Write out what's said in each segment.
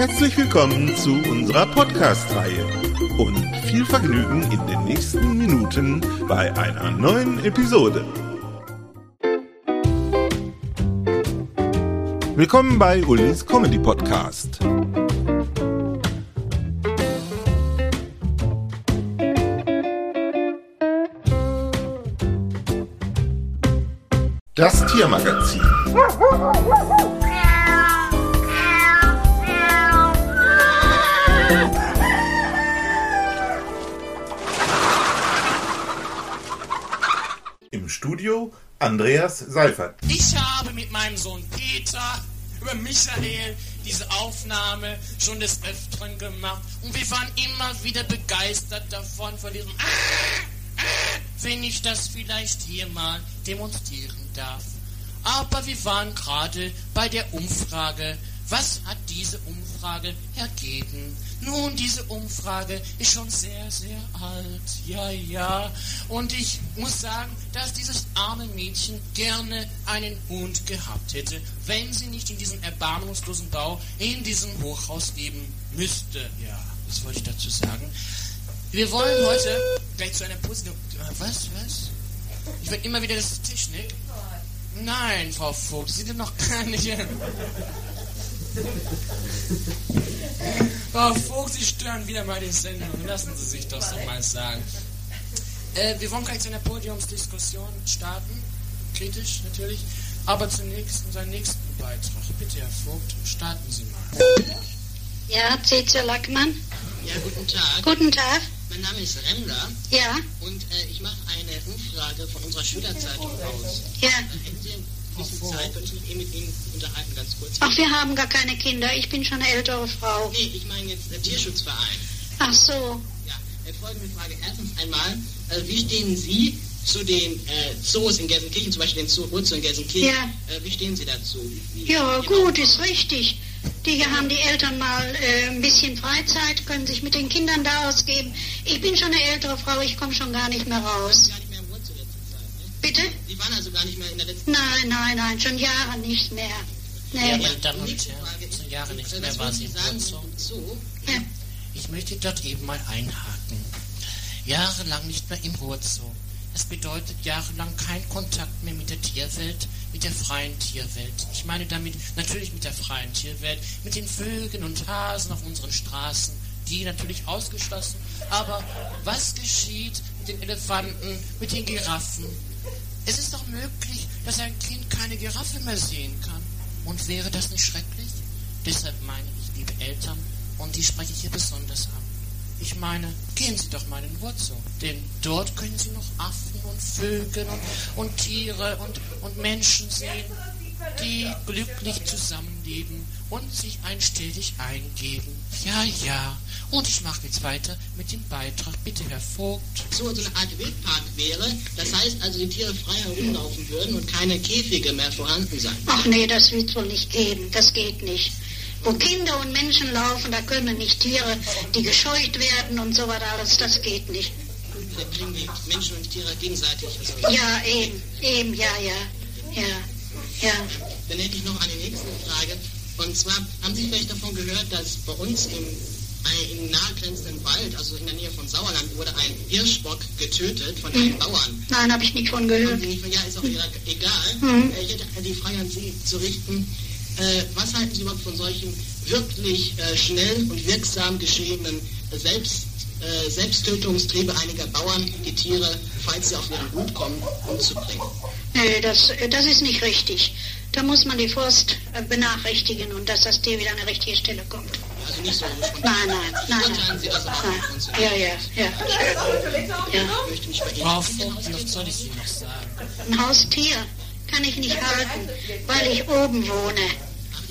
Herzlich willkommen zu unserer Podcast-Reihe und viel Vergnügen in den nächsten Minuten bei einer neuen Episode. Willkommen bei Ulis Comedy Podcast. Das Tiermagazin. Andreas Seifert. Ich habe mit meinem Sohn Peter über Michael diese Aufnahme schon des Öfteren gemacht und wir waren immer wieder begeistert davon, von diesem ah, ah, wenn ich das vielleicht hier mal demonstrieren darf. Aber wir waren gerade bei der Umfrage. Was hat diese Umfrage ergeben? Nun, diese Umfrage ist schon sehr, sehr alt. Ja, ja. Und ich muss sagen, dass dieses arme Mädchen gerne einen Hund gehabt hätte, wenn sie nicht in diesem erbarmungslosen Bau in diesem Hochhaus leben müsste. Ja, das wollte ich dazu sagen. Wir wollen heute gleich zu einer positiven. Was, was? Ich werde immer wieder, das Technik. Nein, Frau Vogt, Sie sind noch gar nicht. Frau Vogt, Sie stören wieder mal die Sendung. Lassen Sie sich das doch mal sagen. Äh, wir wollen gleich zu einer Podiumsdiskussion starten. Kritisch natürlich. Aber zunächst unseren nächsten Beitrag. Bitte, Herr Vogt, starten Sie mal. Ja, Cäcilia Lackmann. Ja, guten Tag. Guten Tag. Mein Name ist Remmler Ja, und äh, ich mache eine Umfrage von unserer Schülerzeitung aus. ja. Äh, bisschen Zeit, könnte ich mich mit Ihnen unterhalten, ganz kurz? Ach, wir haben gar keine Kinder. Ich bin schon eine ältere Frau. Nee, ich meine jetzt der Tierschutzverein. Ach so. Ja, äh, folgende Frage. Erstens einmal, äh, wie stehen Sie zu den äh, Zoos in Gelsenkirchen, zum Beispiel den Zoo Rutzow in Gelsenkirchen? Ja. Äh, wie stehen Sie dazu? Wie, Ja, gut, ist richtig. Die hier haben die Eltern mal äh, ein bisschen Freizeit, können sich mit den Kindern da ausgeben. Ich bin schon eine ältere Frau, ich komme schon gar nicht mehr raus. Gar Bitte? Sie waren also gar nicht mehr in der letzten Nein, nein, nein, schon Jahre nicht mehr. Ja, Nee. meine Damen und Herren, ist, Jahre nicht mehr war sie zum Zoo? Ja. Ich möchte dort eben mal einhaken. Jahrelang nicht mehr im Ruhrzow. Das bedeutet jahrelang kein Kontakt mehr mit der Tierwelt, mit der freien Tierwelt. Ich meine damit natürlich mit der freien Tierwelt, mit den Vögeln und Hasen auf unseren Straßen, die natürlich ausgeschlossen. Aber was geschieht mit den Elefanten, mit den Giraffen? Es ist doch möglich, dass ein Kind keine Giraffe mehr sehen kann. Und wäre das nicht schrecklich? Deshalb meine ich, liebe Eltern, und die spreche ich hier besonders an. Ich meine, gehen Sie doch mal in den Wurzel, denn dort können Sie noch Affen und Vögel und, und Tiere und, und Menschen sehen, die glücklich zusammenleben und sich einstellig eingeben. Ja, ja. Und ich mache jetzt weiter mit dem Beitrag. Bitte, Herr Vogt. so so eine Art Wildpark wäre. Das heißt also, die Tiere frei herumlaufen würden und keine Käfige mehr vorhanden sein. Ach nee, das wird wohl nicht geben. Das geht nicht. Wo Kinder und Menschen laufen, da können nicht Tiere, die gescheucht werden und so was alles. Das geht nicht. Vielleicht kriegen die Menschen und Tiere gegenseitig. Also, Ja, eben, eben, ja, ja, ja, ja. Dann hätte ich noch eine nächste Frage. Und zwar, haben Sie vielleicht davon gehört, dass bei uns im, im nahegrenzenden Wald, also in der Nähe von Sauerland, wurde ein Hirschbock getötet von einem Bauern? Nein, habe ich nicht von gehört. Ja, ist auch egal. Mhm. Äh, Ich hätte die Frage an Sie zu richten. Äh, was halten Sie überhaupt von solchen wirklich äh, schnell und wirksam geschehenen äh, Selbst, äh, Selbsttötungstriebe einiger Bauern, die Tiere, falls sie auf ihren Gut kommen, umzubringen? Nee, das, das ist nicht richtig. Da muss man die Forst äh, benachrichtigen und dass das Tier wieder an die richtige Stelle kommt. Also nicht so. Nein, nein, nein, nein. Sie also nein. Ja, ja, ja. ja. Vogt, was soll ich Ihnen noch sagen? Ein Haustier kann ich nicht halten, weil ich oben wohne.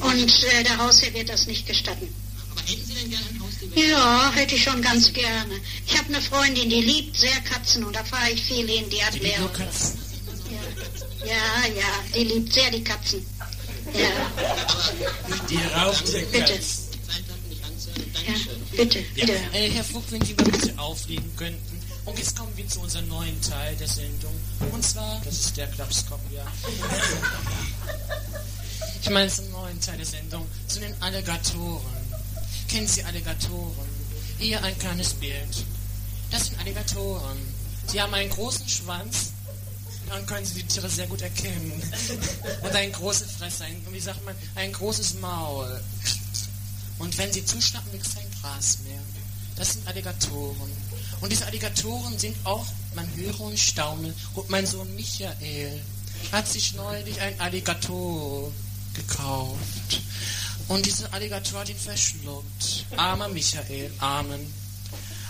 Und äh, der Hausherr wird das nicht gestatten. Aber hätten Sie denn gerne ein Haustier? Ja, hätte ich schon ganz gerne. Ich habe eine Freundin, die liebt sehr Katzen und da fahre ich viel hin. Die hat mehrere. Katzen. Ja, ja, die liebt sehr die Katzen. Ja, Die raucht der Bitte. Ja, Dankeschön. bitte, Ja. bitte. Äh, Herr Vogt, wenn Sie mal bitte auflegen könnten. Und jetzt kommen wir zu unserem neuen Teil der Sendung. Und zwar, das ist der Klapskopf, ja. Ich meine zum neuen Teil der Sendung, zu den Alligatoren. Kennen Sie Alligatoren? Hier ein kleines Bild. Das sind Alligatoren. Sie haben einen großen Schwanz, dann können Sie die Tiere sehr gut erkennen. Und eine große Fresse, ein, wie sagt man, ein großes Maul. Und wenn sie zuschnappen, wächst kein Gras mehr. Das sind Alligatoren. Und diese Alligatoren sind auch, man höre und staune. Und mein Sohn Michael hat sich neulich ein Alligator gekauft. Und dieser Alligator hat ihn verschluckt. Armer Michael, Amen.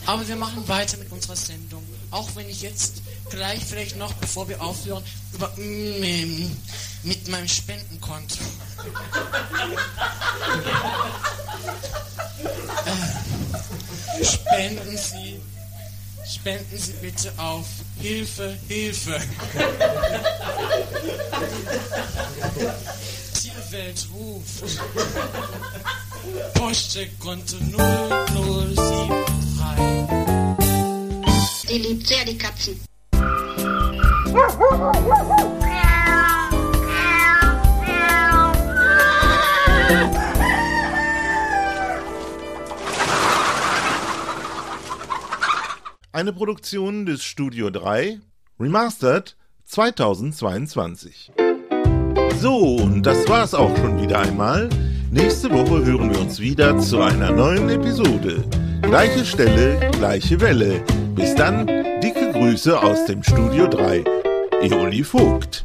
Aber wir machen weiter mit unserer Sendung. Auch wenn ich jetzt gleich vielleicht noch, bevor wir aufhören, über mm, mit meinem Spendenkonto. Äh, spenden Sie, spenden Sie bitte auf Hilfe, Hilfe. Tierwelt ruft. Postcheckkonto 0073. Die liebt sehr die Katzen. Eine Produktion des Studio 3, Remastered 2022. So, und das war's auch schon wieder einmal. Nächste Woche hören wir uns wieder zu einer neuen Episode. Gleiche Stelle, gleiche Welle. Bis dann, dicke Grüße aus dem Studio 3. Eoli Vogt.